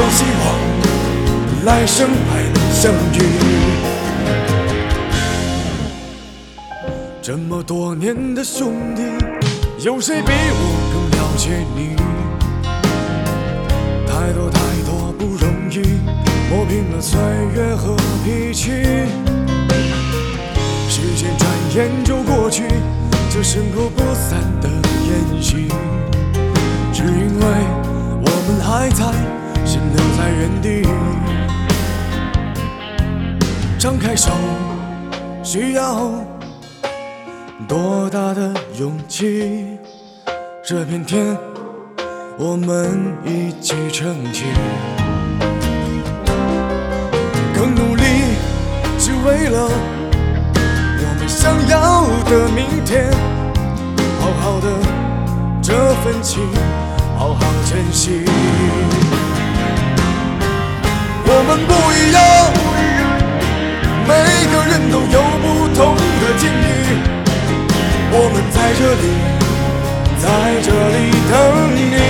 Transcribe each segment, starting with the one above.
都希望来生还能相遇。这么多年的兄弟，有谁比我更了解你？太多太多不容易，磨平了岁月和脾气。时间转眼就过去，这身后原地。张开手，需要多大的勇气？这片天。我们一起撑起，更努力，只为了我们想要的明天。好好的这份情，好好珍惜。我们不一样，每个人都有不同的境遇。我们在这里，在这里等你。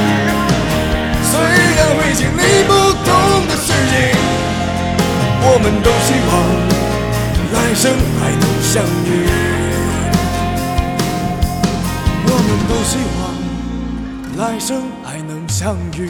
我们都希望来生还能相遇，我们都希望来生还能相遇。